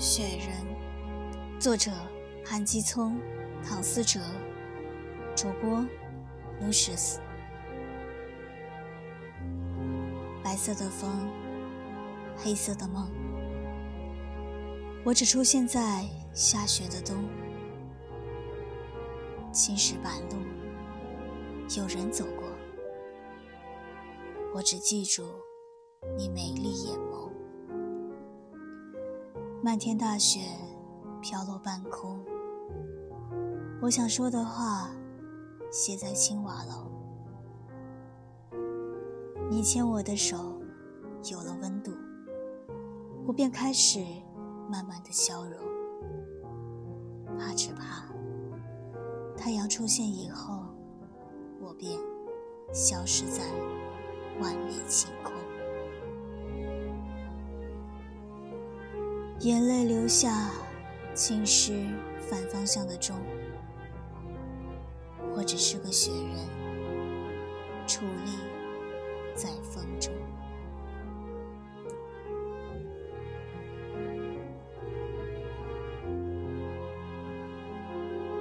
雪人，作者：韩基聪、唐思哲，主播：Lucius。白色的风，黑色的梦，我只出现在下雪的冬。青石板路，有人走过，我只记住你美丽眼眸。漫天大雪飘落半空，我想说的话写在青瓦楼。你牵我的手，有了温度，我便开始慢慢的消融。怕只怕太阳出现以后，我便消失在万里晴空。眼泪流下侵蚀反方向的钟。我只是个雪人。矗立在风中。